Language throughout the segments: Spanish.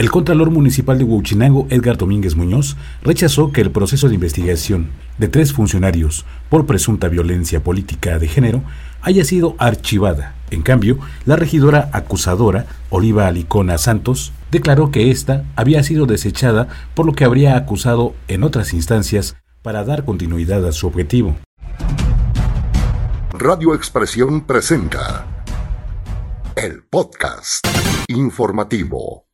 El Contralor Municipal de Huachinango, Edgar Domínguez Muñoz, rechazó que el proceso de investigación de tres funcionarios por presunta violencia política de género haya sido archivada. En cambio, la regidora acusadora, Oliva Alicona Santos, declaró que ésta había sido desechada por lo que habría acusado en otras instancias para dar continuidad a su objetivo. Radio Expresión presenta el podcast informativo.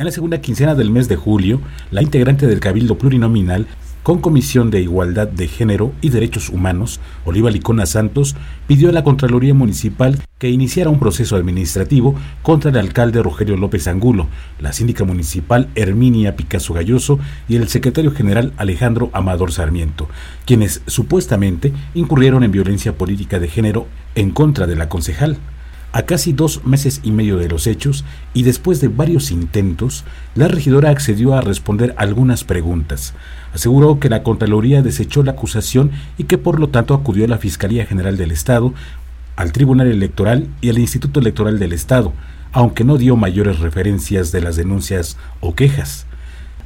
En la segunda quincena del mes de julio, la integrante del Cabildo Plurinominal con Comisión de Igualdad de Género y Derechos Humanos, Oliva Licona Santos, pidió a la Contraloría Municipal que iniciara un proceso administrativo contra el alcalde Rogelio López Angulo, la síndica municipal Herminia Picasso Galloso y el secretario general Alejandro Amador Sarmiento, quienes supuestamente incurrieron en violencia política de género en contra de la concejal. A casi dos meses y medio de los hechos y después de varios intentos, la regidora accedió a responder algunas preguntas. Aseguró que la Contraloría desechó la acusación y que por lo tanto acudió a la Fiscalía General del Estado, al Tribunal Electoral y al Instituto Electoral del Estado, aunque no dio mayores referencias de las denuncias o quejas.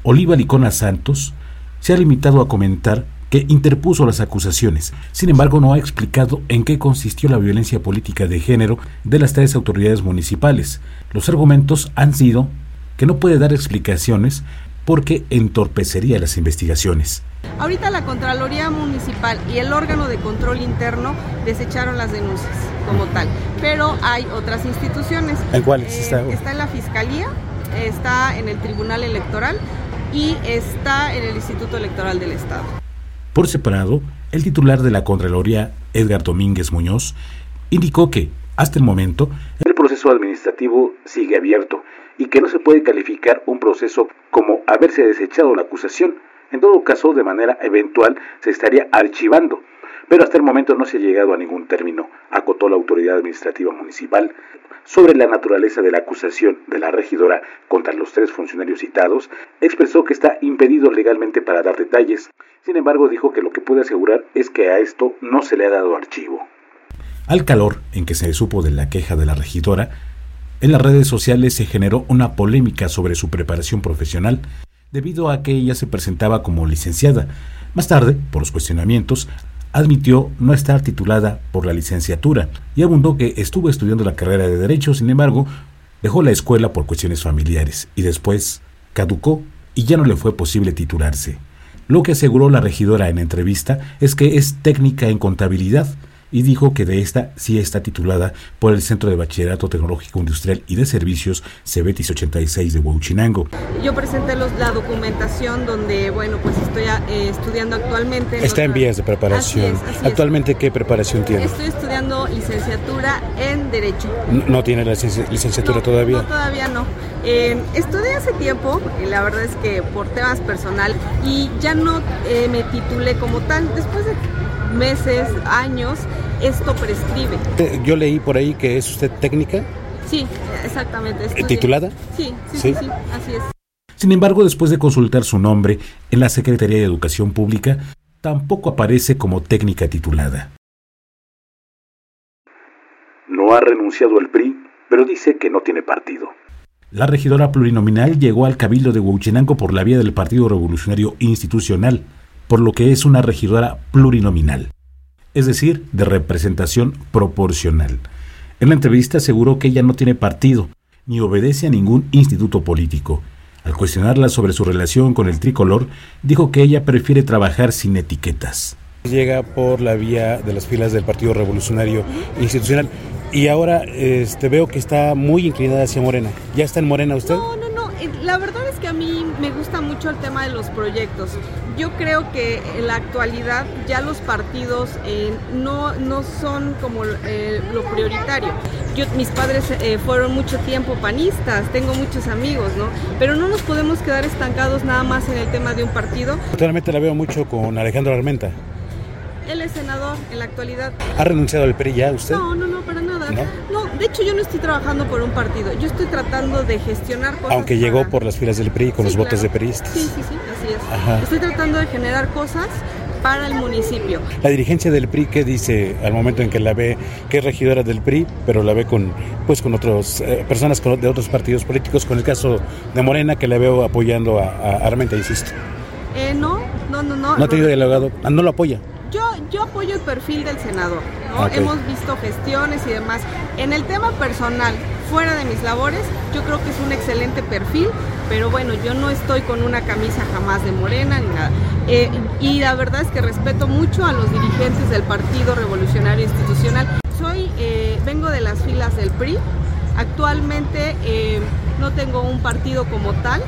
Oliva Licona Santos se ha limitado a comentar que interpuso las acusaciones. Sin embargo, no ha explicado en qué consistió la violencia política de género de las tres autoridades municipales. Los argumentos han sido que no puede dar explicaciones porque entorpecería las investigaciones. Ahorita la Contraloría Municipal y el órgano de control interno desecharon las denuncias como tal, pero hay otras instituciones. ¿En cuáles eh, está? Está en la Fiscalía, está en el Tribunal Electoral y está en el Instituto Electoral del Estado. Por separado, el titular de la Contraloría, Edgar Domínguez Muñoz, indicó que, hasta el momento, el proceso administrativo sigue abierto y que no se puede calificar un proceso como haberse desechado la acusación. En todo caso, de manera eventual, se estaría archivando. Pero hasta el momento no se ha llegado a ningún término, acotó la autoridad administrativa municipal sobre la naturaleza de la acusación de la regidora contra los tres funcionarios citados, expresó que está impedido legalmente para dar detalles. Sin embargo, dijo que lo que puede asegurar es que a esto no se le ha dado archivo. Al calor en que se supo de la queja de la regidora, en las redes sociales se generó una polémica sobre su preparación profesional, debido a que ella se presentaba como licenciada. Más tarde, por los cuestionamientos, admitió no estar titulada por la licenciatura y abundó que estuvo estudiando la carrera de Derecho, sin embargo, dejó la escuela por cuestiones familiares y después caducó y ya no le fue posible titularse. Lo que aseguró la regidora en entrevista es que es técnica en contabilidad y dijo que de esta sí está titulada por el Centro de Bachillerato Tecnológico Industrial y de Servicios Cebetis 86 de Huachinango. Yo presenté la documentación donde, bueno, pues estoy eh, estudiando actualmente. está en vías de preparación. ¿Actualmente qué preparación tiene? Estoy estudiando licenciatura en Derecho. ¿No, tiene la licenciatura todavía? No, todavía no. Eh, estudié hace tiempo, y la verdad es que por temas personal, y ya no eh, me titulé como tal. Después de meses, años, esto prescribe. Yo leí por ahí que es usted técnica. Sí, exactamente. ¿Titulada? Sí, sí, sí, sí, así es. Sin embargo, después de consultar su nombre en la Secretaría de Educación Pública, tampoco aparece como técnica titulada. No ha renunciado al PRI, pero dice que no tiene partido. La regidora plurinominal llegó al Cabildo de Huachinango por la vía del Partido Revolucionario Institucional, por lo que es una regidora plurinominal es decir, de representación proporcional. En la entrevista aseguró que ella no tiene partido, ni obedece a ningún instituto político. Al cuestionarla sobre su relación con el tricolor, dijo que ella prefiere trabajar sin etiquetas. Llega por la vía de las filas del Partido Revolucionario Institucional y ahora este, veo que está muy inclinada hacia Morena. ¿Ya está en Morena usted? No, no, no. La verdad es que a mí me gusta mucho el tema de los proyectos. Yo creo que en la actualidad ya los partidos eh, no, no son como eh, lo prioritario. Yo, mis padres fueron mucho tiempo panistas, tengo muchos amigos, ¿no? Pero no nos podemos quedar estancados nada más en el tema de un partido. Totalmente la veo mucho con Alejandro Armenta. Él es senador en la actualidad. ¿Ha renunciado al PRI ya usted? No, no, no, para nada. ¿No? De hecho yo no estoy trabajando por un partido, yo estoy tratando de gestionar cosas. Aunque llegó por las filas del PRI con los votos de PRI. Sí, sí, sí, así es. Estoy tratando de generar cosas para el municipio. La dirigencia del PRI, ¿qué dice al momento en que la ve, que es regidora del PRI, pero la ve con, pues, con otras eh, personas de otros partidos políticos, con el caso de Morena, que la veo apoyando a, a Armenta, insisto? Eh, no, no, no, no. ¿No ha tenido dialogado? Ah, ¿No lo apoya? Yo, yo apoyo el perfil del senador, ¿no? Hemos visto gestiones y demás. En el tema personal, fuera de mis labores, yo creo que es un excelente perfil, pero bueno, yo no estoy con una camisa jamás de morena ni nada. Eh, y la verdad es que respeto mucho a los dirigentes del Partido Revolucionario Institucional. Soy, eh, vengo de las filas del PRI. Actualmente eh, no tengo un partido como tal.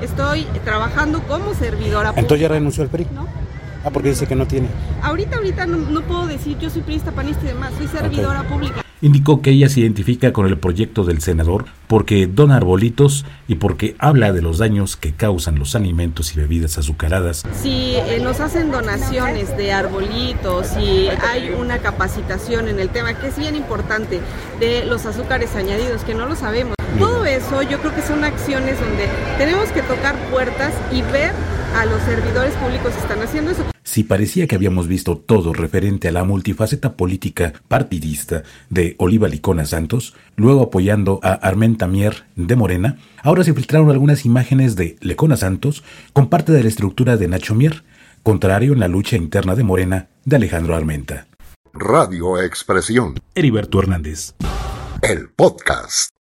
Estoy trabajando como servidora pública. ¿Entonces ya renunció al PRI? ¿no? Ah, porque dice que no tiene. Ahorita, ahorita no, no puedo decir yo soy priista, panista y demás, soy servidora pública. Indicó que ella se identifica con el proyecto del senador porque dona arbolitos y porque habla de los daños que causan los alimentos y bebidas azucaradas. Si eh, nos hacen donaciones de arbolitos, si hay una capacitación en el tema, que es bien importante, de los azúcares añadidos, que no lo sabemos. Todo eso yo creo que son acciones donde tenemos que tocar puertas y ver a los servidores públicos que están haciendo eso. Si parecía que habíamos visto todo referente a la multifaceta política partidista de Oliva Licona Santos, luego apoyando a Armenta Mier de Morena, ahora se filtraron algunas imágenes de Lecona Santos con parte de la estructura de Nacho Mier, contrario en la lucha interna de Morena de Alejandro Armenta. Radio Expresión, Heriberto Hernández. el podcast.